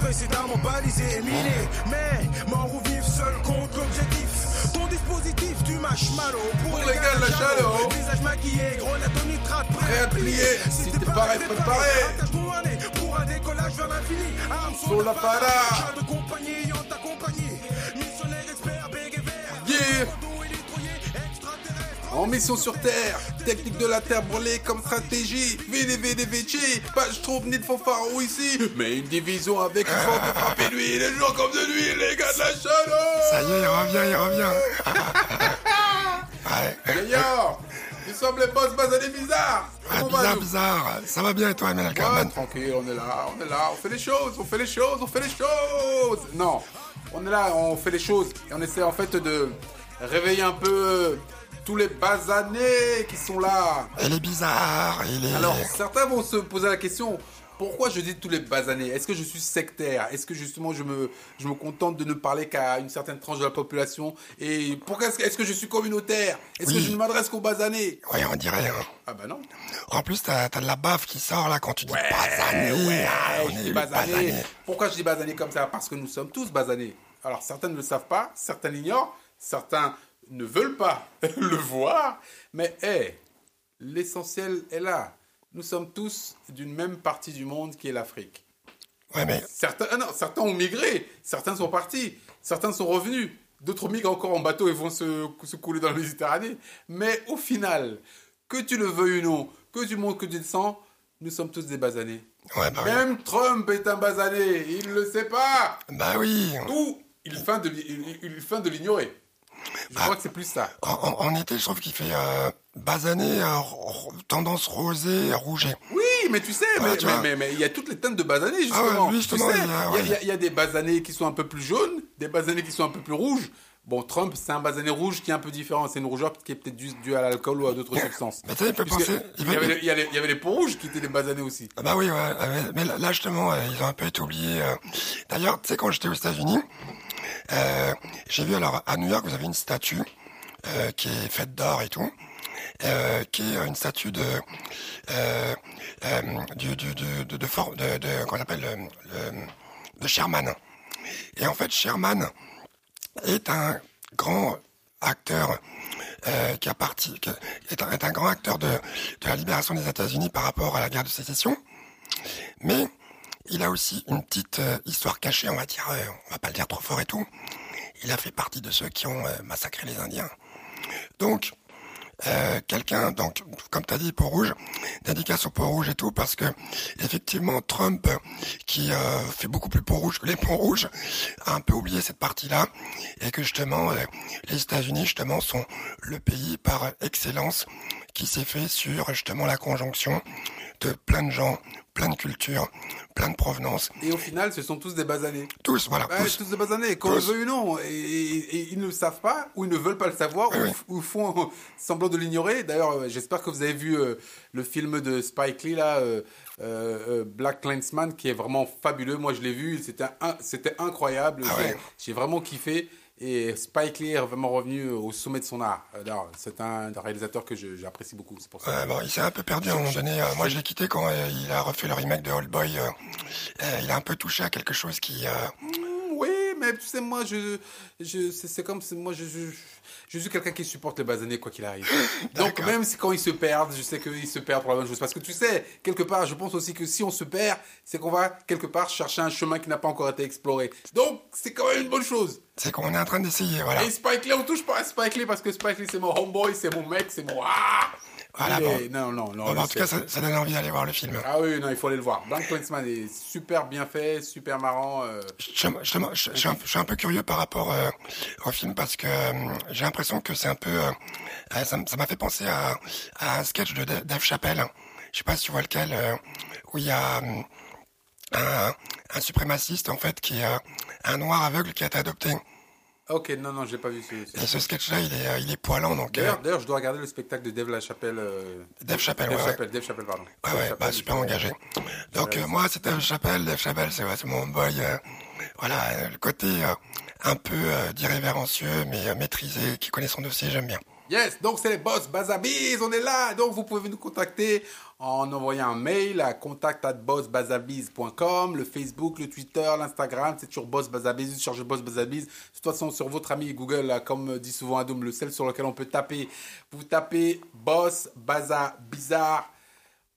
précédemment balisé et miné. Mais mort ou vif, seul contre l'objectif. Ton dispositif, tu mâches malo. Pour les gars de la chaleur. Visage maquillé, grenade au nitrate, Prêt à plier, si t'es pareil, préparé. Attache-toi un nez pour un décollage vers l'infini. Arme Sur la para. Chat de compagnie, en ta compagnie. Missionnaire, expert, vert. Yeah. En mission sur Terre, technique de la Terre brûlée comme stratégie. VDVDVG, pas je trouve ni de fanfaro ici. Mais une division avec une force de frapper lui, les jours comme de nuit, les gars de la chaleur. Ça y est, il revient, il revient. ouais. Nous sommes les boss basanés bizarres. Ah, bizarre, bizarre. Ça va bien et toi, Ouais, Carman tranquille, on est là, on est là, on fait les choses, on fait les choses, on fait les choses. Non, on est là, on fait les choses et on essaie en fait de réveiller un peu euh, tous les basanés qui sont là. Il est bizarre, est... Alors, certains vont se poser la question. Pourquoi je dis tous les basanés Est-ce que je suis sectaire? Est-ce que justement je me, je me contente de ne parler qu'à une certaine tranche de la population? Et pourquoi est-ce que, je suis communautaire? Est-ce que Oui. je ne m'adresse qu'aux basanés Ouais, on dirait. hein. Ah bah non. En plus, t'as t'as de la baffe qui sort là quand tu dis Ouais, basané. ouais, Ah, on je dis basanés. Pourquoi je dis basanés comme ça? Parce que nous sommes tous basanés. Alors certains ne le savent pas, certains l'ignorent, certains ne veulent pas le voir, mais hé, l'essentiel est là. Nous sommes tous d'une même partie du monde qui est l'Afrique. Ouais, mais Certains, ah non, certains ont migré, certains sont partis, certains sont revenus, d'autres migrent encore en bateau et vont se, se couler dans la Méditerranée. Mais au final, que tu le veuilles ou non, que tu montes, que tu descends, nous sommes tous des basanés. ouais, bah oui. Même Trump est un basané, il ne le sait pas. Bah oui. Ou il feint de, l'i- il, il feint de l'ignorer. Je Ah. crois que c'est plus ça. En, été, je trouve qu'il fait euh, basané, euh, tendance rosée, rouget. Oui, mais tu sais, Ah, mais, tu mais, mais- mais il y a toutes les teintes de basanés, Ah justement. ouais, lui, justement, tu sais, il y a- il y a- ouais. il y, a- il y a des basanés qui sont un peu plus jaunes, des basanés qui sont un peu plus rouges. Bon, Trump, c'est un basané rouge qui est un peu différent. C'est une rougeur qui est peut-être due, due à l'alcool ou à d'autres substances. Mais tu sais, il peut penser... Il il y, avait, les- il y avait- il y avait les peaux rouges qui étaient des basanés aussi. Ah Bah oui, ouais, mais là, justement, ils ont un peu été oubliés. euh. D'ailleurs, tu sais, quand j'étais aux États-Unis, euh, j'ai vu alors à New York, vous avez une statue euh, qui est faite d'or et tout, euh, qui est une statue de euh, euh, du, du, du- de de de, de comment on appelle le, le- de Sherman. Et en fait, Sherman est un grand acteur euh, qui a parti, est un grand acteur de, de la libération des États-Unis par rapport à la guerre de sécession, mais il a aussi une petite euh, histoire cachée, on va dire, euh, on va pas le dire trop fort et tout. Il a fait partie de ceux qui ont euh, massacré les Indiens. Donc, euh, quelqu'un, donc, comme tu as dit, peau rouge, au peau rouge et tout, parce que, effectivement, Trump, qui euh, fait beaucoup plus peau rouge que les peaux rouges, a un peu oublié cette partie-là, et que justement, euh, les États-Unis, justement, sont le pays par excellence qui s'est fait sur, justement, la conjonction de plein de gens, plein de cultures, plein de provenances, Et au final, ce sont tous des basanés. tous, voilà, Ouais, tous. tous des basanés, qu'on le veuille ou non. Et, et- et ils ne le savent pas, ou ils ne veulent pas le savoir, Oui, ou, oui. ou font semblant de l'ignorer. D'ailleurs, euh, j'espère que vous avez vu euh, le film de Spike Lee, là, euh, Black Clansman, qui est vraiment fabuleux. Moi, je l'ai vu, c'était un- c'était incroyable. Ah ouais. J'ai vraiment kiffé. Et Spike Lee est vraiment revenu au sommet de son art. C'est un réalisateur que j'apprécie beaucoup. C'est pour ça. Euh, bon, il s'est un peu perdu à un moment donné. Euh, moi, je l'ai quitté quand euh, il a refait le remake de Old Boy. euh, euh, il a un peu touché à quelque chose qui... Mm, Oui, mais tu sais, moi, je, je, c'est comme, moi, je, je, je suis quelqu'un qui supporte les basanés quoi qu'il arrive. Donc, même si quand ils se perdent, je sais qu'ils se perdent pour la bonne chose. Parce que tu sais, quelque part, je pense aussi que si on se perd, c'est qu'on va quelque part chercher un chemin qui n'a pas encore été exploré. Donc, c'est quand même une bonne chose. c'est qu'on est en train d'essayer, voilà. Et Spike Lee, on touche pas à Spike Lee parce que Spike Lee, c'est mon homeboy, c'est mon mec, c'est mon ah. Voilà, Il bon. est- Non, non, non. Bon, bah, en tout cas, ça, ça donne envie d'aller voir le film. Ah oui, non, il faut aller le voir. Blank Princeman est super bien fait, super marrant. euh, je, je suis un, je suis un peu curieux par rapport euh, au film parce que euh, j'ai l'impression que c'est un peu... euh, euh, ça m'a fait penser à, à un sketch de Da- Dave Chappelle. Je sais pas si tu vois lequel, où il y a un, un suprémaciste, en fait, qui est un noir aveugle qui a été adopté. Ok, non, non, j'ai pas vu Et ce sketch-là, il est, euh, il est poilant, donc... euh, D'ailleurs, d'ailleurs, je dois regarder le spectacle de Dave LaChapelle. euh, Dave Chappelle, Dave ouais, ouais. Chappelle, Dave Chappelle, pardon. Ouais, ouais, Chappelle, bah, super je- engagé. Donc, euh, moi, c'est Dave Chappelle. Dave Chappelle, c'est ouais, c'est mon boy. euh, voilà, euh, le côté euh, un peu euh, d'irrévérencieux, mais euh, maîtrisé, qui connaît son dossier, j'aime bien. Yes, donc c'est les boss Bazabiz, on est là. Donc vous pouvez nous contacter en envoyant un mail à contact@bossbazabiz.com, le Facebook, le Twitter, l'Instagram, c'est toujours Boss Bazabiz, cherchez Boss Bazabiz. De toute façon, sur votre ami Google, comme dit souvent Adoum, le seul sur lequel on peut taper, vous tapez Boss Baza Bizarre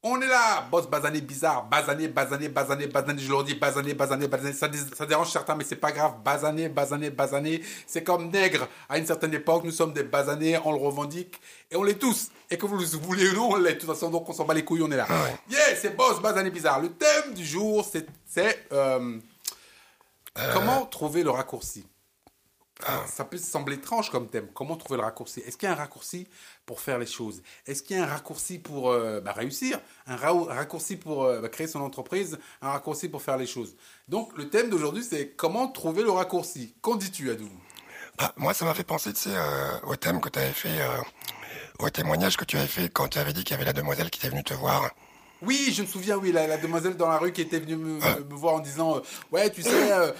on est là, boss basané bizarre, basané, basané, basané, basané, je leur dis basané, basané, basané, ça, ça dérange certains, mais c'est pas grave, basané, basané, basané, c'est comme nègre. À une certaine époque, nous sommes des basanés, on le revendique, et on l'est tous. Et que vous le voulez ou non, on l'est. De toute façon, donc on s'en bat les couilles, on est là. Ah yeah, c'est boss basané bizarre. Le thème du jour, c'est euh, euh... comment trouver le raccourci? Ah. Ça peut sembler étrange comme thème. Comment trouver le raccourci? Est-ce qu'il y a un raccourci pour faire les choses? Est-ce qu'il y a un raccourci pour euh, bah, réussir? Un raccourci pour euh, bah, créer son entreprise? Un raccourci pour faire les choses? Donc le thème d'aujourd'hui, c'est comment trouver le raccourci. Qu'en dis-tu, Adou? Bah, Moi, ça m'a fait penser euh, au thème que tu avais fait, au témoignage que tu avais fait quand tu avais dit qu'il y avait la demoiselle qui était venue te voir. Oui, je me souviens, oui, la, demoiselle dans la rue qui était venue me, voir en disant Ouais, tu sais, euh,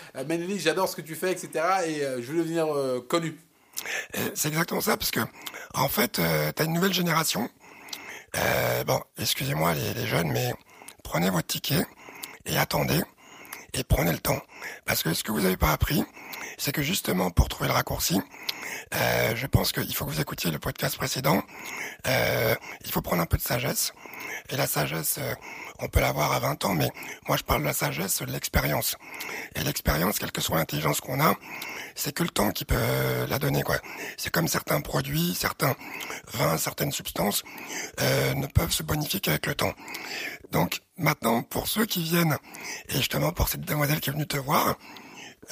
j'adore ce que tu fais, etc. Et je veux devenir connu. C'est exactement ça, parce que, en fait, euh, tu as une nouvelle génération. Euh, bon, excusez-moi les, jeunes, mais prenez votre ticket et attendez et prenez le temps. Parce que ce que vous n'avez pas appris, c'est que justement, pour trouver le raccourci, euh, je pense qu'il faut que vous écoutiez le podcast précédent. il faut prendre un peu de sagesse. Et la sagesse, on peut l'avoir à 20 ans, mais moi je parle de la sagesse, de l'expérience. Et l'expérience, quelle que soit l'intelligence qu'on a, c'est que le temps qui peut la donner, quoi. C'est comme certains produits, certains vins, certaines substances euh, ne peuvent se bonifier qu'avec le temps. Donc maintenant, pour ceux qui viennent, et justement pour cette demoiselle qui est venue te voir,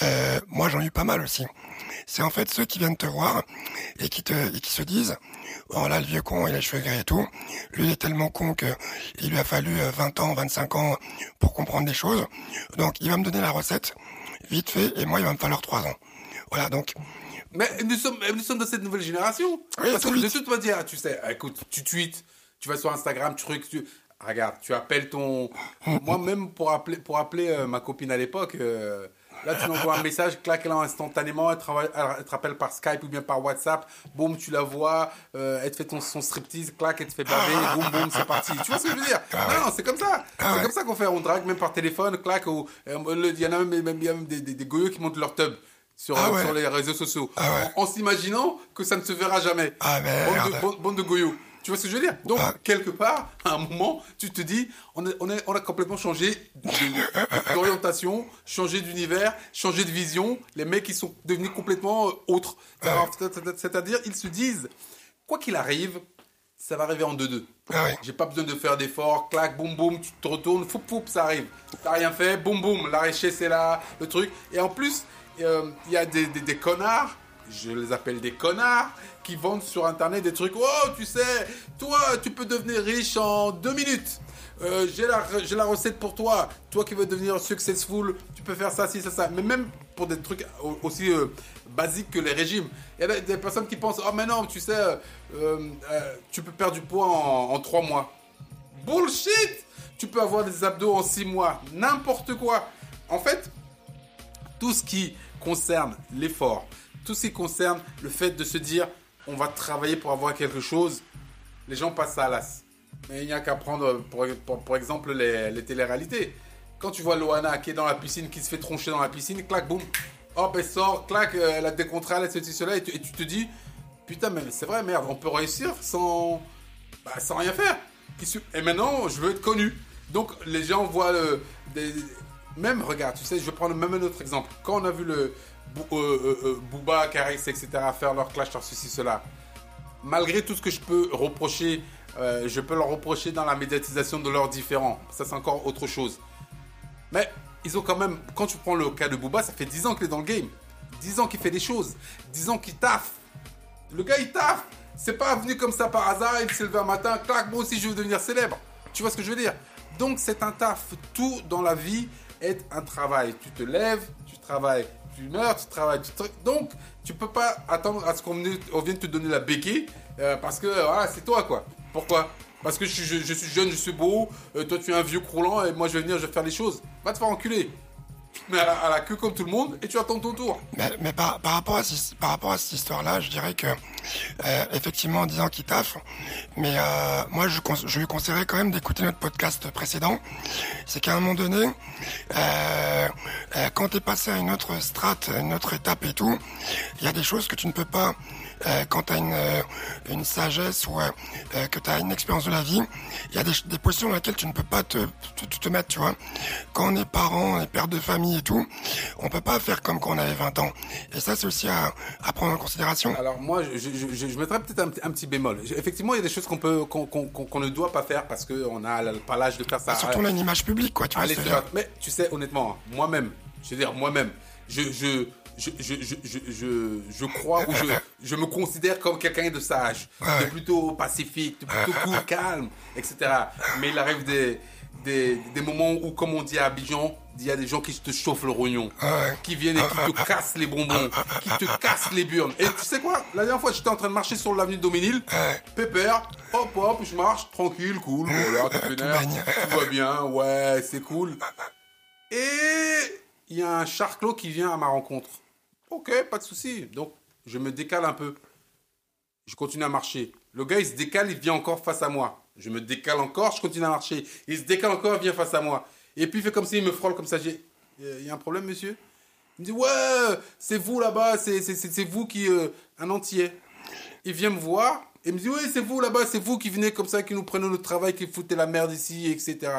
euh, moi j'en ai eu pas mal aussi. C'est en fait ceux qui viennent te voir et qui te et qui se disent oh là le vieux con il a les cheveux gris et tout. Lui il est tellement con que il lui a fallu 20 euh, ans, 25 ans pour comprendre des choses. Donc il va me donner la recette vite fait et moi il va me falloir 3 ans. Voilà, donc. Mais nous sommes, nous sommes de cette nouvelle génération. Parce que de toute manière, tu sais, écoute, tu tweets, tu vas sur Instagram, tu truc, tu. Regarde, tu appelles ton. Moi, même pour appeler, pour appeler euh, ma copine à l'époque, euh, là, tu envoies un message, claque là instantanément, elle te, rappelle par Skype ou bien par WhatsApp, boum, tu la vois, euh, elle te fait ton, son striptease, claque, elle te fait baver, boum, boum, c'est parti. Tu vois ce que je veux dire? Ah Non, c'est comme ça. C'est comme ça qu'on fait. On drague même par téléphone, claque, ou il y en a même, même, même des, des, qui montent leur tub sur, ah sur les réseaux sociaux. Ah en, s'imaginant que ça ne se verra jamais. Ah bande, de, bande, de goyos. Tu vois ce que je veux dire? Donc, quelque part, à un moment, tu te dis, on, est, on, est, on a complètement changé d'orientation, changé d'univers, changé de vision. Les mecs, ils sont devenus complètement euh, autres. C'est-à-dire, ils se disent, quoi qu'il arrive, ça va arriver en 2-2. Ah J'ai pas besoin de faire d'efforts, clac, boum boum, tu te retournes, foup foup, ça arrive. T'as rien fait, boum boum, la richesse est là, le truc. Et en plus, euh, il y a des, des, connards, je les appelle des connards, qui vendent sur internet des trucs. Oh, tu sais, toi, tu peux devenir riche en deux minutes. Euh, j'ai la, recette pour toi. Toi qui veux devenir successful, tu peux faire ça, si, ça, ça. Mais même pour des trucs aussi euh, basiques que les régimes. Il y a des personnes qui pensent, oh mais non, tu sais, tu peux perdre du poids en, en trois mois. Bullshit Tu peux avoir des abdos en six mois. N'importe quoi. En fait, tout ce qui concerne l'effort, tout ce qui concerne le fait de se dire on va travailler pour avoir quelque chose, les gens passent à l'as. Mais il n'y a qu'à prendre, pour, exemple, les, les télé-réalités. Quand tu vois Loana qui est dans la piscine, qui se fait troncher dans la piscine, clac, boum, hop, elle sort, clac, euh, elle a des contrats, ceci, cela, et tu, te dis, putain, mais c'est vrai, merde, on peut réussir sans, bah, sans rien faire. Et maintenant, je veux être connu. Donc, les gens voient le, même, regarde, tu sais, je vais prendre même un autre exemple. Quand on a vu le Booba, Caris, etc. faire leur clash sur ceci, cela, malgré tout ce que je peux reprocher, je peux leur reprocher dans la médiatisation de leurs différents. Ça, c'est encore autre chose. Mais ils ont quand même, quand tu prends le cas de Booba, ça fait 10 ans qu'il est dans le game. 10 ans qu'il fait des choses. 10 ans qu'il taffe. Le gars, il taffe. C'est pas venu comme ça par hasard, il s'est levé un matin, clac, moi aussi je veux devenir célèbre. Tu vois ce que je veux dire? Donc c'est un taf. Tout dans la vie est un travail. Tu te lèves, tu travailles, tu meurs, tu travailles. Tu Donc, tu peux pas attendre à ce qu'on vienne te donner la béquille euh, parce que voilà, c'est toi quoi. Pourquoi? Parce que je, suis jeune, je suis beau, euh, toi tu es un vieux croulant et moi je vais venir, je vais faire les choses. Va te faire enculer. Mais à la, queue comme tout le monde, et tu attends ton tour. Mais, par, rapport à, cette histoire-là, je dirais que, euh, effectivement, en disant qu'il taffe, mais euh, moi, je lui conseillerais quand même d'écouter notre podcast précédent. C'est qu'à un moment donné, euh, euh, quand tu es passé à une autre strate, une autre étape et tout, il y a des choses que tu ne peux pas, euh, quand tu as une, euh, une sagesse ou euh, que tu as une expérience de la vie, il y a des, des positions dans lesquelles tu ne peux pas te, te, te mettre, tu vois. Quand on est parents, on est père de famille et tout, on peut pas faire comme quand on avait 20 ans. Et ça, c'est aussi à, à prendre en considération. Alors moi, je, je, je, je mettrais peut-être un, petit- un petit bémol. Effectivement, il y a des choses qu'on peut, qu'on ne doit pas faire parce qu'on a la- pas l'âge de faire ça. Surtout, on a une image publique, quoi, tu vois. Mais tu sais, honnêtement, moi-même, je veux dire, moi-même, je, je, je, je, je, je, crois ou je, je me considère comme quelqu'un de sage, de plutôt pacifique, de plutôt cool, calme, etc. Mais il arrive des, des, des moments où, comme on dit à Abidjan, il y a des gens qui te chauffent le rognon, qui viennent et qui te cassent les bonbons, qui te cassent les burnes. Et tu sais quoi? La dernière fois, j'étais en train de marcher sur l'avenue Doménil, pépère, hop hop, je marche, tranquille, cool, voilà, tout tout va bien, ouais, c'est cool. Et il y a un charclos qui vient à ma rencontre. Ok, pas de souci. Donc, je me décale un peu. Je continue à marcher. Le gars, il se décale, il vient encore face à moi. Je me décale encore, je continue à marcher. Il se décale encore, il vient face à moi. Et puis, il fait comme s'il me frôle comme ça. J'ai, il y a un problème, monsieur? Il me dit, ouais, c'est vous là-bas, c'est, vous qui... euh, un entier. Il vient me voir il me dit, oui, c'est vous là-bas, c'est vous qui venez comme ça, qui nous prenez notre travail, qui foutez la merde ici, etc.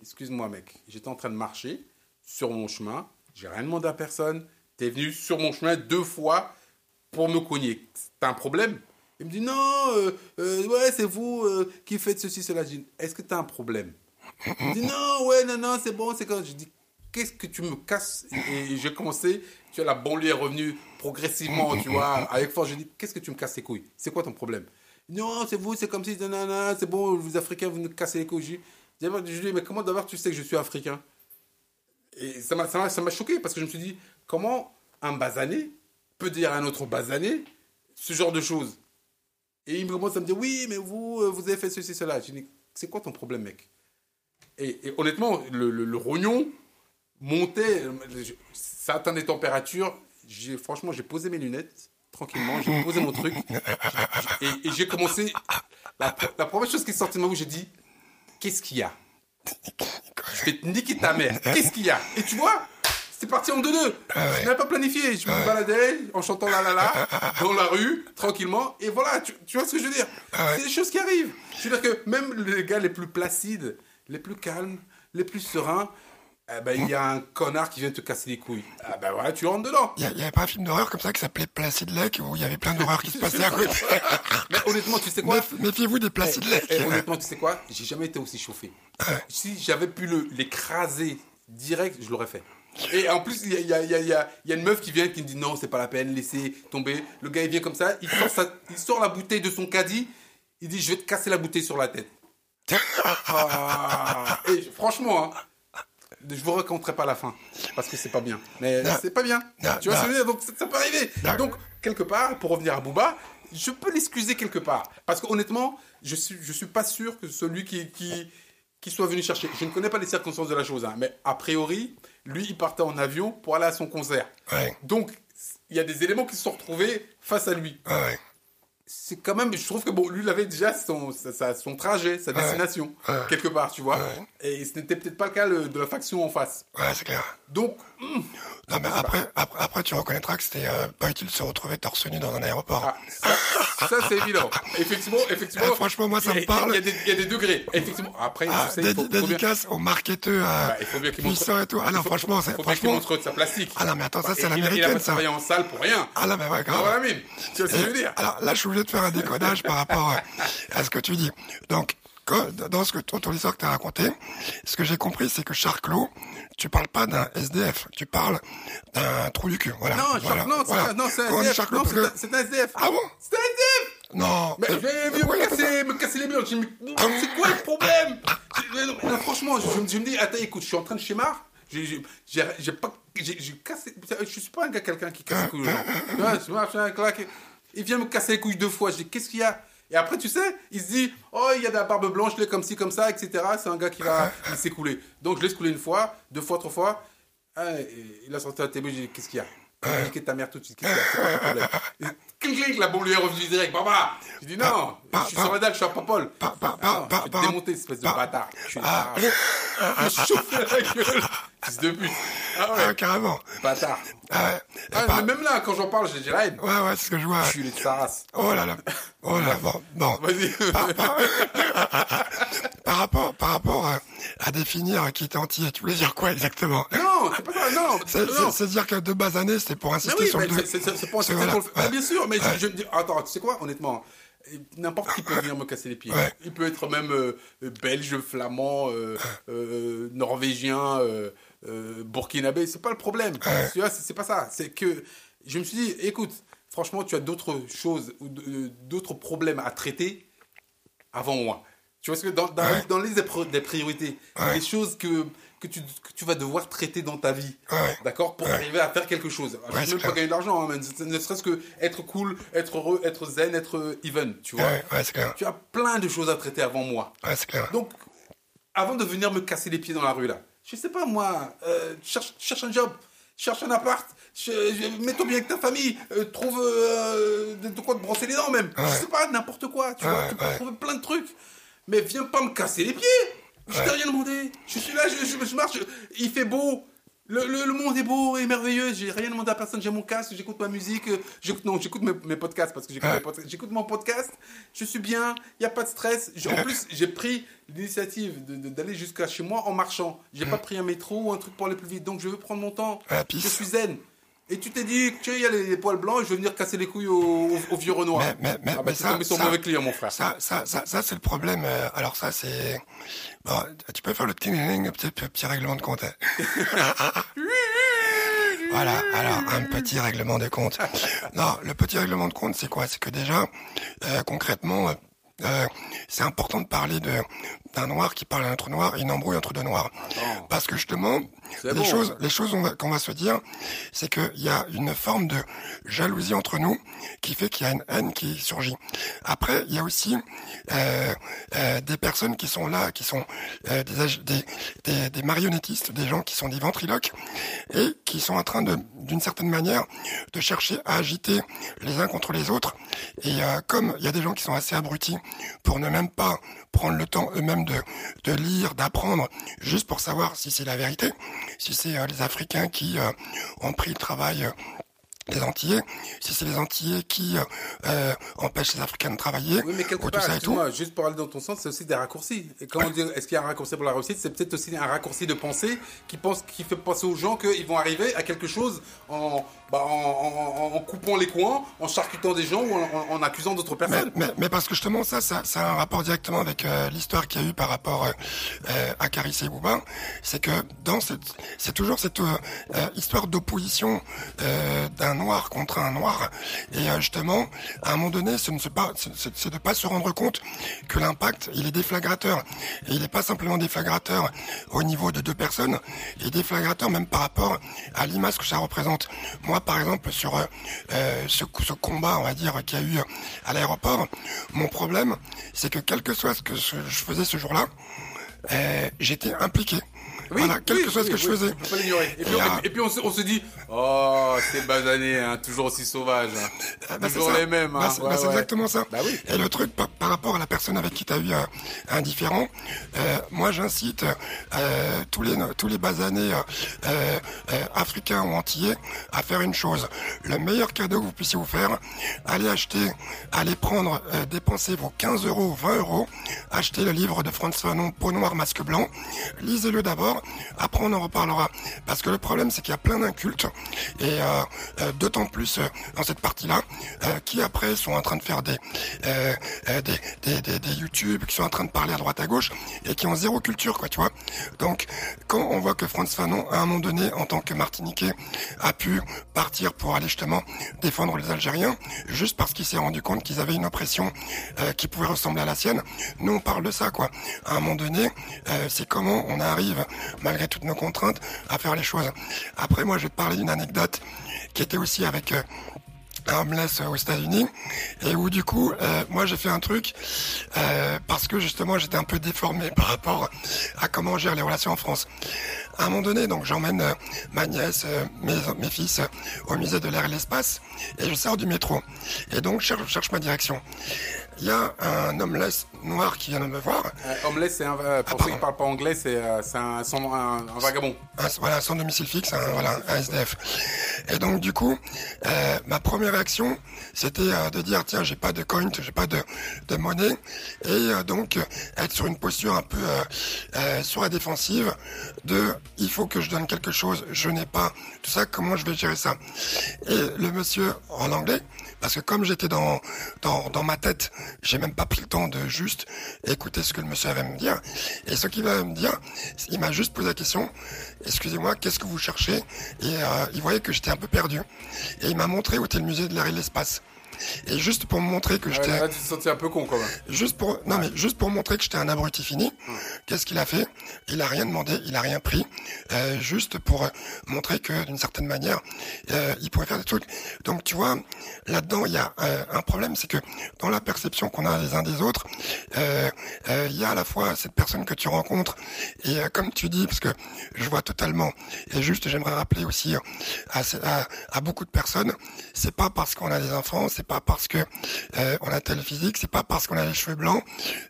Excuse-moi, mec, j'étais en train de marcher sur mon chemin, j'ai rien demandé à personne, t'es venu sur mon chemin deux fois pour me cogner. T'as un problème? Il me dit, non, euh, euh, ouais, c'est vous euh, qui faites ceci, cela. J'ai dit, est-ce que t'as un problème? Il me dit, non, ouais, non, non, c'est bon, c'est quand. Je dis, qu'est-ce que tu me casses? Et, j'ai commencé, tu vois, la banlieue est revenue progressivement, tu vois, avec force. Je dis, qu'est-ce que tu me casses les couilles? C'est quoi ton problème? Non, c'est vous, c'est comme si, nanana, c'est bon, vous Africains, vous nous cassez les couilles. Je dis, je dis, je dis, mais comment d'abord tu sais que je suis Africain? Et ça m'a- choqué parce que je me suis dit, comment un basané peut dire à un autre basané ce genre de choses? Et il me commence à me dire, oui, mais vous, euh, vous avez fait ceci, cela. Je dis, c'est quoi ton problème, mec? Et, honnêtement, le, le- rognon montait, ça atteint des températures. Franchement, j'ai posé mes lunettes tranquillement, j'ai posé mon truc et, et j'ai commencé. La, la première chose qui est sortie de ma bouche, j'ai dit Qu'est-ce qu'il y a? Je vais te niquer ta mère. Qu'est-ce qu'il y a? Et tu vois c'est parti en deux-deux. Je n'avais pas planifié. Je me baladais en chantant la la la dans la rue, tranquillement. Et voilà, tu, tu vois ce que je veux dire? C'est des choses qui arrivent. Je veux dire que même les gars les plus placides, les plus calmes, les plus sereins, eh ben, il y a un connard qui vient te casser les couilles. Ah ben voilà, tu rentres dedans. Il n'y avait pas un film d'horreur comme ça qui s'appelait Placid Lake où il y avait plein d'horreurs qui se passaient à côté? Mais honnêtement, tu sais quoi? Méf- Méfiez-vous des Placid Lake. Eh, honnêtement, tu sais quoi? J'ai jamais été aussi chauffé. Si j'avais pu l'écraser direct, je l'aurais fait. Et en plus, il y a, y y y une meuf qui vient qui me dit non, c'est pas la peine, laissez tomber. Le gars, il vient comme ça, il sort, sa- il sort la bouteille de son caddie, il dit je vais te casser la bouteille sur la tête. Ah, et franchement, hein, je vous raconterai pas la fin parce que c'est pas bien. Mais c'est pas bien. Non, tu vois ce que je non. veux dire? Donc ça, ça peut arriver. Non. Donc quelque part, pour revenir à Booba, je peux l'excuser quelque part parce que honnêtement, je suis je suis pas sûr que celui qui qui qui soit venu chercher. Je ne connais pas les circonstances de la chose, hein, mais a priori, lui, il partait en avion pour aller à son concert. Ouais. Donc il y a des éléments qui se sont retrouvés face à lui. Ouais. C'est quand même, je trouve que bon, lui, il avait déjà son, sa- son trajet, sa destination, Ouais. quelque part, tu vois. Ouais. Et ce n'était peut-être pas le cas le- de la faction en face. Ouais, c'est clair. Donc, hum, Non, mais après, après, après, tu reconnaîtras que c'était euh, pas utile de se retrouver torse nu dans un aéroport. ah, ça, ça, c'est évident. Effectivement, effectivement. Ah, franchement, moi, ça me parle. Il y, a des- il y a des degrés. Effectivement. Après, Ah, tu sais, il faut, dédi- faut bien, dédicace aux marketeurs euh, bah, il faut bien et tout. Ah non, faut- franchement, c'est faut bien franchement. montre de sa plastique. Ah non, mais attends, ça, c'est Et il- Il a l'américaine, ça. travaillé en salle pour rien. Ah là, mais ouais, Ah, grave. voilà, mine. Tu vois ce que je veux dire Alors là, je suis obligé de faire un décodage par rapport à, ce que tu dis. Donc, dans ce que ton, ton histoire que tu as raconté, ce que j'ai compris, c'est que Charclos, tu parles pas d'un SDF, tu parles d'un trou du cul. Voilà. Non, voilà, non, c'est voilà. un- non, c'est SDF. Charclos, Non, parce c'est que- un- c'est un SDF. Ah bon C'est un SDF Non. Mais pourquoi il me casser, me casser les murs. Mais c'est quoi le problème mais Franchement, je, me- je me dis, attends, écoute, je suis en train de schémar. J'ai pas. J'ai cassé. Je suis pas un gars, quelqu'un qui casse les couilles aux gens. Tu vois, je marche, un claque. Il vient me casser les couilles deux fois. Je dis, qu'est-ce qu'il y a? Et après, tu sais, il se dit, oh, il y a de la barbe blanche, il est comme ci, comme ça, etc. C'est un gars qui va s'écouler. Donc, je laisse couler une fois, deux fois, trois fois. Ah, et il a sorti la télé, j'ai dit, qu'est-ce qu'il y a? Niqué ta mère tout de suite, qu'est-ce qu'il y a? C'est Clic, clic, la bombe lui est revenue direct, papa J'ai dit, non, pa- je suis sur la dalle, je suis à Popol. pa- Ah, pa- je vais te démonter, espèce de bâtard. Je suis Ah. ah, je chauffé la gueule. Fils de pute. Ah Ah, ouais, carrément. bâtard. Ah, ouais. Ah, Et par- mais même là, quand j'en parle, j'ai la haine. Ouais, ouais, c'est ce que je vois. Je suis les de sa race. Oh là là. Oh là, bon, bon. Vas-y. Par rapport, par rapport à, à définir qui est entier, tu voulais dire quoi exactement? Non, c'est pas ça, non. C'est dire que deux bases années, c'était pour Mais insister oui, sur mais le deux. c'est- pour insister voilà, pour le ouais. Ah, Bien sûr, mais je- je, me dis, attends, tu sais quoi, honnêtement, n'importe qui peut venir me casser les pieds. Ouais. Il peut être même euh, belge, flamand, euh, euh, norvégien, euh, burkinabé, c'est pas le problème. C'est pas ça. C'est que je me suis dit, écoute, franchement, tu as d'autres choses ou euh, d'autres problèmes à traiter avant moi. Tu vois ce que dans, dans, Ouais. dans les des priorités, Ouais. les choses que que tu, que tu vas devoir traiter dans ta vie, Ouais. d'accord, pour arriver à faire quelque chose. Alors, je ne veux pas gagner de l'argent, hein, ne serait-ce que être cool, être heureux, être zen, être euh, even, tu vois. Clair. Tu as plein de choses à traiter avant moi. Clair. Donc, avant de venir me casser les pieds dans la rue là, je sais pas moi, euh, cherche, cherche un job, cherche un appart, je- mets-toi bien avec ta famille, euh, trouve euh, de, quoi te brosser les dents même. Je sais pas, n'importe quoi, tu vois, Ouais, tu peux ouais. trouver plein de trucs. Mais viens pas me casser les pieds. Je t'ai rien demandé. Je suis là, je, je- je marche, il fait beau. Le, le- le monde est beau et merveilleux. J'ai rien demandé à personne. J'ai mon casque, j'écoute ma musique. J'écoute non, j'écoute mes, mes podcasts parce que j'écoute mon podcast. Je suis bien. Il y a pas de stress. En plus, j'ai pris l'initiative d'aller jusqu'à chez moi en marchant. J'ai pas pris un métro ou un truc pour aller plus vite. Donc je veux prendre mon temps. Je suis zen. Et tu t'es dit, tiens, il y a les, les poils blancs, je vais venir casser les couilles au, au- au vieux Renoir. Mais- mais- mais- ah bah, mais ça- ça- mauvais client, mon frère. Ça, ça, ça, ça c'est le problème. euh, Alors ça, c'est... Bon, tu peux faire le petit, petit, petit, règlement de compte. voilà, alors un petit règlement de compte. Non, le petit règlement de compte, c'est quoi? C'est que déjà, euh, concrètement, euh, c'est important de parler de d'un noir qui parle à un autre noir et une embrouille entre deux noirs. Parce que justement, les bon. choses, les choses on va- qu'on va se dire, c'est qu'il y a une forme de jalousie entre nous qui fait qu'il y a une haine qui surgit. Après, il y a aussi euh, euh, des personnes qui sont là, qui sont euh, des, des, des, des marionnettistes, des gens qui sont des ventriloques et qui sont en train de, d'une certaine manière, de chercher à agiter les uns contre les autres. Et euh, comme il y a des gens qui sont assez abrutis pour ne même pas prendre le temps eux-mêmes de, de lire, d'apprendre, juste pour savoir si c'est la vérité, si c'est euh, les Africains qui euh, ont pris le travail des Antillais, si c'est les Antillais qui euh, euh, empêchent les Africains de travailler, Oui, mais quelque ou tout ça et tout. juste pour aller dans ton sens, c'est aussi des raccourcis. Et quand on dit est-ce qu'il y a un raccourci pour la réussite, c'est peut-être aussi un raccourci de pensée qui pense, qui fait penser aux gens qu'ils vont arriver à quelque chose en, bah, en, en- en coupant les coins, en charcutant des gens ou en, accusant d'autres personnes. mais, mais parce que justement ça, ça, ça a un rapport directement avec euh, l'histoire qu'il y a eu par rapport euh, à Carissé et Bouba, c'est que dans cette, c'est toujours cette histoire d'opposition euh, noir contre un noir, et euh, justement, à un moment donné, ce ne c'est- de pas se rendre compte que l'impact, il est déflagrateur, et il n'est pas simplement déflagrateur au niveau de deux personnes, il est déflagrateur même par rapport à l'image que ça représente. Moi, par exemple, sur euh, euh, ce, combat, on va dire, qu'il y a eu à l'aéroport, mon problème, c'est que quel que soit ce que je faisais ce jour-là, j'étais impliqué. Voilà, quel oui, que oui, je faisais. pas l'ignorer. Et puis, Et, et puis on, se, on se dit, oh, c'est basané, hein, toujours aussi sauvage. hein. Ah, bah, toujours les mêmes. Bah, hein. c'est Ouais, bah, c'est ouais. exactement ça. Bah oui. Et le truc par, par rapport à la personne avec qui tu as eu euh, un différent, euh, moi j'incite euh, tous les tous les basanés euh, euh, africains ou antillais à faire une chose. Le meilleur cadeau que vous puissiez vous faire, allez acheter, allez prendre, euh, dépenser vos 15 euros, 20 euros, achetez le livre de François Fanon, Peau noire, masque blanc, lisez-le d'abord, après on en reparlera. Parce que le problème c'est qu'il y a plein d'incultes, et euh, euh, d'autant plus euh, dans cette partie-là, qui après sont en train de faire des, des, des, des, des YouTube, qui sont en train de parler à droite à gauche, et qui ont zéro culture, quoi, tu vois. Donc, quand on voit que Franz Fanon, à un moment donné, en tant que Martiniquais, a pu partir pour aller justement défendre les Algériens, juste parce qu'il s'est rendu compte qu'ils avaient une oppression euh, qui pouvait ressembler à la sienne, nous on parle de ça, quoi. À un moment donné, euh, c'est comment on arrive, malgré toutes nos contraintes, à faire les choses. Après, moi, je vais te parler d'une anecdote qui était aussi avec... euh, un homeless aux États-Unis et où du coup euh, moi j'ai fait un truc euh, parce que justement j'étais un peu déformé par rapport à comment on gère les relations en France. À un moment donné, donc j'emmène euh, ma nièce, mes, mes fils au musée de l'air et l'espace et je sors du métro et donc je cherche ma direction il y a un homeless noir qui vient de me voir. Euh, homeless, c'est un, euh, pour ah, ceux qui ne parlent pas anglais, c'est euh, un, un, un, vagabond. voilà, sans domicile fixe, un, voilà, un SDF. Et donc du coup, euh, ma première réaction, c'était euh, de dire tiens, j'ai pas de coin, j'ai pas de, de monnaie, et donc être sur une posture un peu sur la défensive de il faut que je donne quelque chose, je n'ai pas tout ça, comment je vais gérer ça? Et le monsieur en anglais parce que comme j'étais dans, dans, dans ma tête, j'ai même pas pris le temps de juste écouter ce que le monsieur avait à me dire. Et ce qu'il va me dire, il m'a juste posé la question, excusez-moi, qu'est-ce que vous cherchez? Et euh, il voyait que j'étais un peu perdu. Et il m'a montré où était le musée de l'air et de l'espace. Et juste pour montrer que j'étais. Ah, tu te sentais un peu con quand même. Juste pour, non mais juste pour montrer que j'étais un abruti fini. Qu'est-ce qu'il a fait? Il a rien demandé, il a rien pris, euh, juste pour montrer que d'une certaine manière, euh, il pouvait faire des trucs. Donc tu vois, là-dedans il y a euh, un problème, c'est que dans la perception qu'on a les uns des autres, euh, euh, il y a à la fois cette personne que tu rencontres et comme tu dis, parce que je vois totalement. Et juste, j'aimerais rappeler aussi à, à, à beaucoup de personnes, c'est pas parce qu'on a des enfants, c'est pas parce que euh, on a tel physique, c'est pas parce qu'on a les cheveux blancs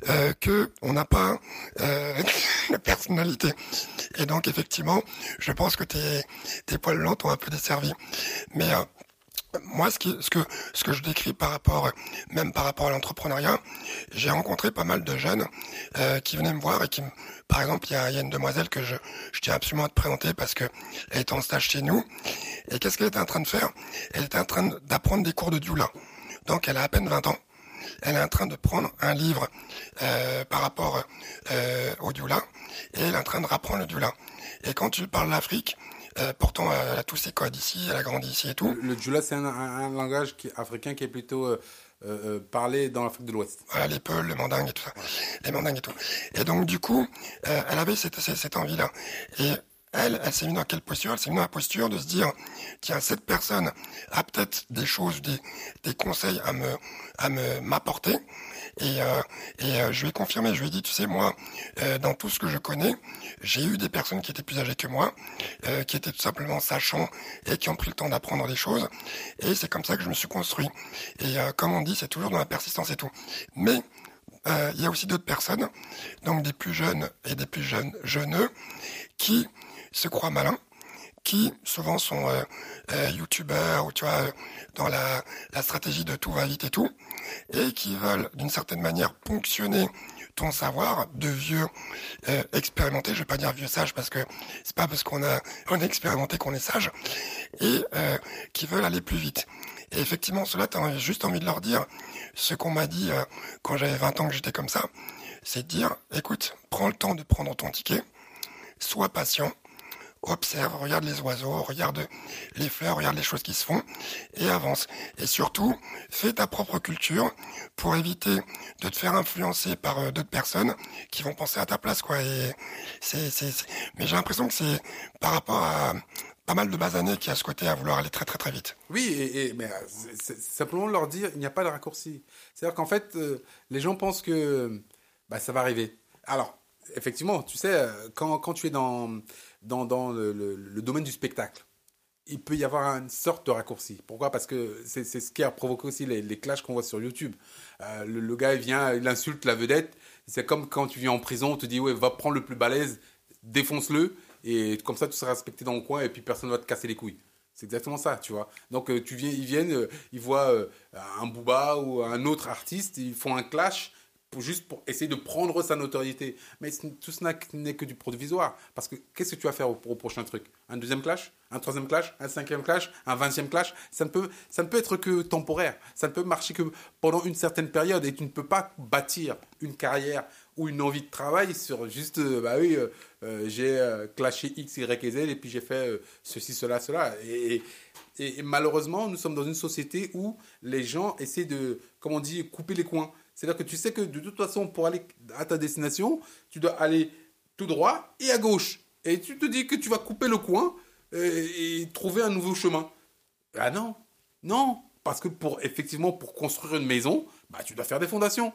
euh, que on n'a pas euh, la personnalité. Et donc effectivement, je pense que tes tes poils blancs t'ont un peu desservi. Mais euh, moi, ce, qui, ce que ce que je décris par rapport, même par rapport à l'entrepreneuriat, j'ai rencontré pas mal de jeunes euh, qui venaient me voir et qui, par exemple, il y a, y a, une demoiselle que je, je tiens absolument à te présenter parce que elle est en stage chez nous. Et qu'est-ce qu'elle était en train de faire? Elle était en train d'apprendre des cours de Dioula. Donc elle a à peine 20 ans. Elle est en train de prendre un livre euh, par rapport euh, au Dioula et elle est en train de rapprendre le Dioula. Et quand tu parles l'Afrique, euh, pourtant elle a tous ses codes ici, elle a grandi ici et tout. Le, Dioula c'est un, un, langage qui, africain qui est plutôt euh, euh, parlé dans l'Afrique de l'Ouest. Voilà, les Peuls, le mandingue et tout ça. Les mandingues et tout. Et donc du coup, euh, elle avait cette, cette, cette envie-là. Et elle, elle s'est mise dans quelle posture? Elle s'est mise dans la posture de se dire, tiens, cette personne a peut-être des choses, des, des conseils à me, à me m'apporter. Et, euh, et euh, je lui ai confirmé, je lui ai dit, tu sais, moi, euh, dans tout ce que je connais, j'ai eu des personnes qui étaient plus âgées que moi, euh, qui étaient tout simplement sachants et qui ont pris le temps d'apprendre des choses. Et c'est comme ça que je me suis construit. Et euh, comme on dit, c'est toujours dans la persistance et tout. Mais euh, il y a aussi d'autres personnes, donc des plus jeunes et des plus jeunes jeuneux, qui se croient malins, qui souvent sont euh, euh, youtubeurs ou tu vois dans la, la stratégie de tout va vite et tout, et qui veulent d'une certaine manière ponctionner ton savoir de vieux euh, expérimentés, je vais pas dire vieux sage parce que c'est pas parce qu'on a on est expérimenté qu'on est sage, et euh, qui veulent aller plus vite. Et effectivement, cela, tu as juste envie de leur dire ce qu'on m'a dit euh, quand j'avais 20 ans que j'étais comme ça, c'est de dire, écoute, prends le temps de prendre ton ticket, sois patient, observe, regarde les oiseaux, regarde les fleurs, regarde les choses qui se font et avance. Et surtout, fais ta propre culture pour éviter de te faire influencer par euh, d'autres personnes qui vont penser à ta place, quoi. Et c'est, c'est. Mais j'ai l'impression que c'est par rapport à pas mal de basanés qui a ce côté à vouloir aller très très très vite. Oui, et, mais c'est, simplement leur dire, il n'y a pas de raccourci. C'est-à-dire qu'en fait, euh, les gens pensent que bah, ça va arriver. Alors, effectivement, tu sais, euh, quand, quand tu es dans dans, le, domaine du spectacle, il peut y avoir une sorte de raccourci. Pourquoi? Parce que c'est ce qui a provoqué aussi les, clashs qu'on voit sur YouTube. Euh, le, gars, il vient, il insulte la vedette. C'est comme quand tu viens en prison, on te dit, ouais, va prendre le plus balèze, défonce-le, et comme ça, tu seras respecté dans le coin, et puis personne ne va te casser les couilles. C'est exactement ça, tu vois. Donc, euh, tu viens, ils viennent, euh, ils voient un Booba ou un autre artiste, ils font un clash, juste pour essayer de prendre sa notoriété. Mais tout cela n'est que du provisoire. Parce que qu'est-ce que tu vas faire au, prochain truc? Un deuxième clash? Un troisième clash? Un cinquième clash? Un vingtième clash? Ça ne, peut, ça ne peut être que temporaire. Ça ne peut marcher que pendant une certaine période. Et tu ne peux pas bâtir une carrière ou une envie de travail sur juste, euh, bah oui, euh, euh, j'ai clashé X, Y et Z et puis j'ai fait ceci, cela, cela. Et, malheureusement, nous sommes dans une société où les gens essaient de, comme on couper les coins. C'est-à-dire que tu sais que de toute façon, pour aller à ta destination, tu dois aller tout droit et à gauche. Et tu te dis que tu vas couper le coin et, et trouver un nouveau chemin. Ah non, non, Parce que pour effectivement pour construire une maison, bah, tu dois faire des fondations.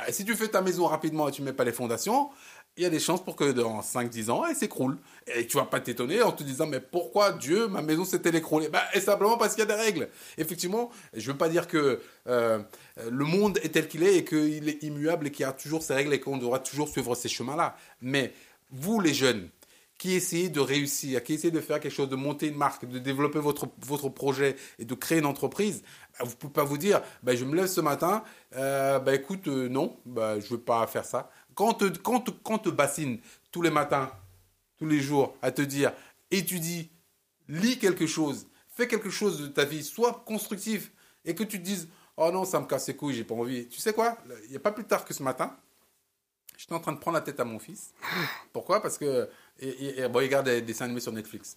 Euh, si tu fais ta maison rapidement et tu mets pas les fondations, il y a des chances pour que dans 5-10 ans, elle s'écroule. Et tu vas pas t'étonner en te disant, mais pourquoi Dieu, ma maison s'était écroulée? Bah, Et simplement parce qu'il y a des règles. Effectivement, je veux pas dire que euh, le monde est tel qu'il est et qu'il est immuable et qu'il y a toujours ces règles et qu'on devra toujours suivre ces chemins-là. Mais vous, les jeunes, qui essayez de réussir, qui essayez de faire quelque chose, de monter une marque, de développer votre, votre projet et de créer une entreprise, bah, vous ne pouvez pas vous dire, bah, je me lève ce matin, euh, bah, écoute, euh, non, bah, je ne veux pas faire ça. Quand te, quand, quand bassine tous les matins, tous les jours, à te dire, étudie, lis quelque chose, fais quelque chose de ta vie, sois constructif, et que tu te dises, oh non, ça me casse les couilles, j'ai pas envie. Tu sais quoi? Il n'y a pas plus tard que ce matin, j'étais en train de prendre la tête à mon fils. Pourquoi? Parce que et, bon, il regarde des dessins animés sur Netflix.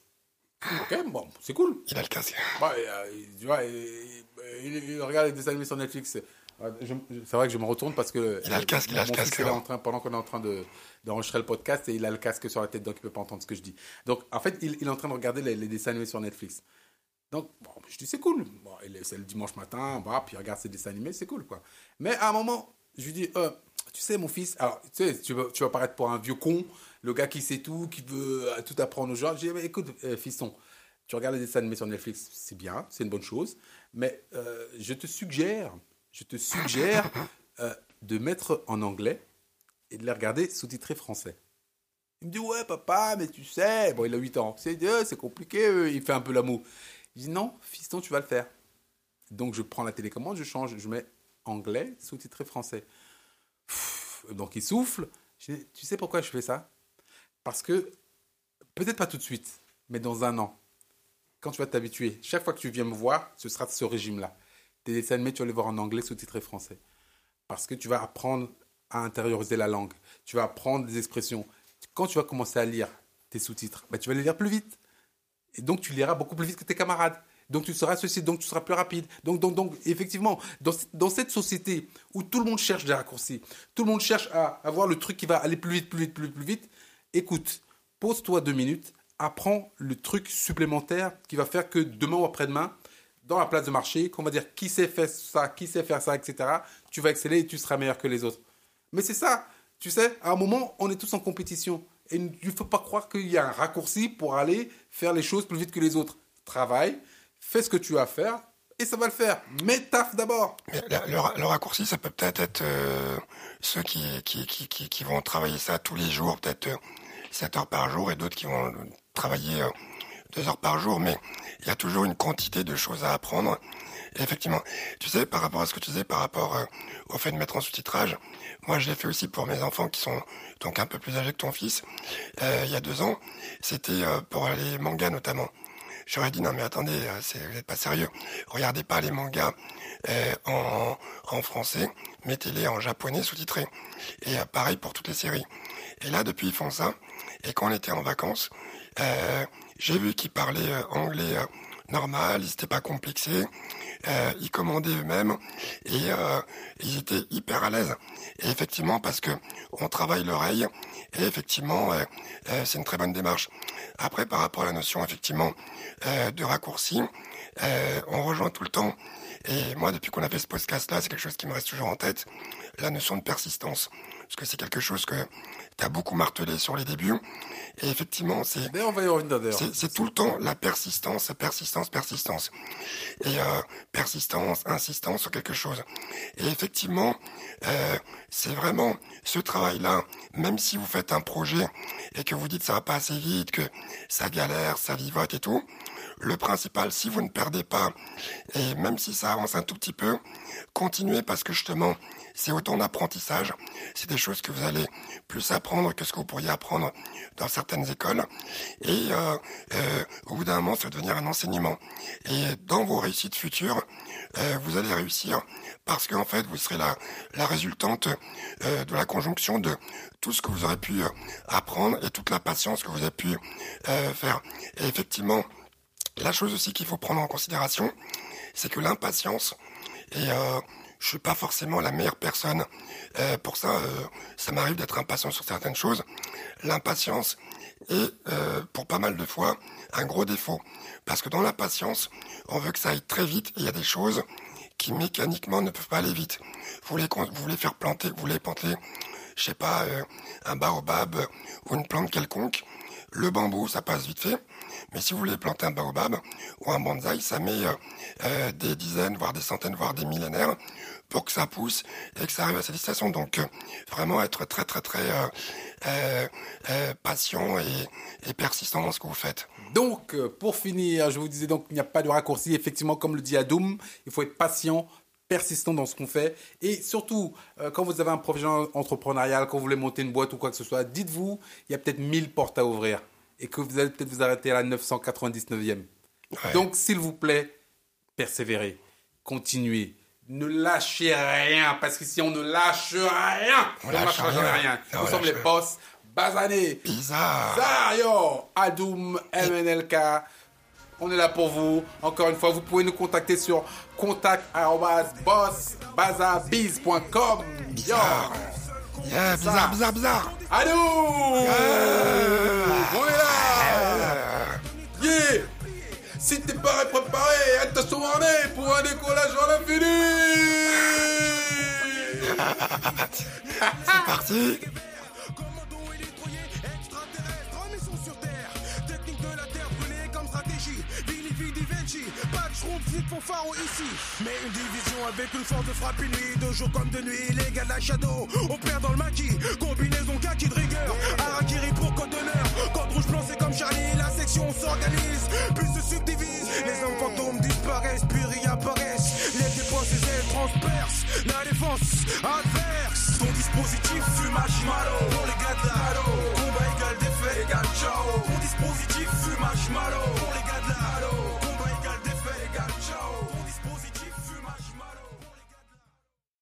Ok, bon, c'est cool. Il a le casque. Euh, tu vois, il, regarde des dessins animés sur Netflix. C'est vrai que je me retourne parce que. Il a le casque, il a le casque. en train, pendant qu'on est en train d'enregistrer le podcast et il a le casque sur la tête donc il ne peut pas entendre ce que je dis. Donc en fait, il, est en train de regarder les, dessins animés sur Netflix. Donc bon, je dis c'est cool. Bon, c'est le dimanche matin, bah, puis il regarde ses dessins animés, c'est cool quoi. Mais à un moment, je lui dis, euh, tu sais mon fils, alors tu sais, tu vas, tu vas paraître pour un vieux con le gars qui sait tout, qui veut euh, tout apprendre aux gens. J'ai dit, écoute, euh, fiston, tu regardes les dessins animés sur Netflix, c'est bien, c'est une bonne chose, mais euh, je te suggère, je te suggère de mettre en anglais et de les regarder sous-titrés français. Il me dit, ouais, papa, mais tu sais, bon, il a 8 ans, c'est c'est compliqué, il fait un peu l'amour. Je dis, non, fiston, tu vas le faire. Donc, je prends la télécommande, je change, je mets anglais, sous-titré français. Donc, il souffle. tu sais pourquoi je fais ça? Parce que, peut-être pas tout de suite, mais dans un an, quand tu vas t'habituer, chaque fois que tu viens me voir, ce sera ce régime-là. Tes dessins animés, tu vas les voir en anglais sous-titré français. Parce que tu vas apprendre à intérioriser la langue. Tu vas apprendre des expressions. Quand tu vas commencer à lire tes sous-titres, bah, tu vas les lire plus vite. Et donc, tu liras beaucoup plus vite que tes camarades. Donc, tu seras ceci, donc tu seras plus rapide. Donc, donc, donc effectivement, dans, dans, cette société où tout le monde cherche des raccourcis, tout le monde cherche à avoir le truc qui va aller plus vite, plus vite, plus vite, plus vite, écoute, pose-toi deux minutes, apprends le truc supplémentaire qui va faire que demain ou après-demain, dans la place de marché, qu'on va dire qui sait faire ça, qui sait faire ça, etc., tu vas exceller et tu seras meilleur que les autres. Mais c'est ça, tu sais, à un moment, on est tous en compétition. Et il ne faut pas croire qu'il y a un raccourci pour aller faire les choses plus vite que les autres. Travaille, fais ce que tu as à faire, et ça va le faire. Mais taf d'abord. Le, raccourci, ça peut peut-être être, euh, ceux qui qui, qui, vont travailler ça tous les jours, peut-être euh, 7 heures par jour et d'autres qui vont travailler 2 euh, heures par jour, mais il y a toujours une quantité de choses à apprendre. Effectivement, tu sais, par rapport à ce que tu disais, par rapport euh, au fait de mettre en sous-titrage, moi je l'ai fait aussi pour mes enfants qui sont donc un peu plus âgés que ton fils, euh, il y a deux ans, c'était pour les mangas notamment. J'aurais dit non mais attendez, vous n'êtes pas sérieux. Regardez pas les mangas en, en français, mettez-les en japonais sous-titrés. Et pareil pour toutes les séries. Et là, depuis, ils font ça. Et quand on était en vacances, euh, j'ai vu qu'ils parlaient euh, anglais euh, normal, ils n'étaient pas complexés, euh, ils commandaient eux-mêmes et ils étaient hyper à l'aise. Et effectivement, parce que on travaille l'oreille et effectivement, c'est une très bonne démarche. Après, par rapport à la notion effectivement de raccourci, on rejoint tout le temps. Et moi, depuis qu'on a fait ce podcast-là, c'est quelque chose qui me reste toujours en tête, la notion de persistance. Parce que c'est quelque chose que tu as beaucoup martelé sur les débuts. Et effectivement, c'est c'est tout le temps la persistance, persistance, persistance. Et euh, persistance, insistance sur quelque chose. Et effectivement, euh, c'est vraiment ce travail-là, même si vous faites un projet et que vous dites ça va pas assez vite, que ça galère, ça vivote et tout, le principal, si vous ne perdez pas, et même si ça avance un tout petit peu, continuez parce que justement, c'est autant d'apprentissage. C'est des choses que vous allez plus apprendre que ce que vous pourriez apprendre dans certaines écoles. Et euh, euh, au bout d'un moment, ça va devenir un enseignement. Et dans vos réussites futures, euh, vous allez réussir parce qu'en fait, vous serez la, la résultante de la conjonction de tout ce que vous aurez pu apprendre et toute la patience que vous avez pu faire. Et effectivement, la chose aussi qu'il faut prendre en considération, c'est que l'impatience est je suis pas forcément la meilleure personne euh, pour ça. Euh, ça m'arrive d'être impatient sur certaines choses. L'impatience est, euh, pour pas mal de fois, un gros défaut. Parce que dans l'impatience, on veut que ça aille très vite il y a des choses qui mécaniquement ne peuvent pas aller vite. Vous voulez, vous voulez faire planter, vous voulez planter, je sais pas, un baobab ou une plante quelconque. Le bambou, ça passe vite fait. Mais si vous voulez planter un baobab ou un bonsaï, ça met des dizaines, voire des centaines, voire des millénaires pour que ça pousse et que ça arrive à cette destination. Donc euh, vraiment être très très très euh, euh, patient et, persistant dans ce que vous faites. Donc pour finir, je vous disais donc il n'y a pas de raccourci. Effectivement, comme le dit Adoum, il faut être patient, persistant dans ce qu'on fait. Et surtout, quand vous avez un projet entrepreneurial, quand vous voulez monter une boîte ou quoi que ce soit, dites-vous, il y a peut-être 1000 portes à ouvrir et que vous allez peut-être vous arrêter à la 999e. Donc, s'il vous plaît, persévérez, continuez, ne lâchez rien, parce qu'ici on ne lâche rien. On, ne lâche, rien. Nous sommes les boss. Bazané, Bizarre. Zario, Adoum, MNLK. On est là pour vous. Encore une fois, vous pouvez nous contacter sur contact.bossbazabiz.com. Bizarre. Yeah, bizarre, bizarre, bizarre. Adoum On est là Yeah si t'es pas préparé, attention en est pour un décollage en l'infini C'est parti Faro ici. Mais une division avec une force de frappe nuit, de jour comme de nuit, les gars de la Shadow. On perd dans le maquis, combinaison kaki de rigueur. Arakiri pour code d'honneur. Code rouge blanc, c'est comme Charlie, la section s'organise. Plus se subdivise, les hommes fantômes disparaissent, puis réapparaissent. Les dépenses, les ailes transpercent. La défense adverse. Ton dispositif fumage malo. Pour les gars de la Combat égal défait égal ciao. Ton dispositif fumage malo.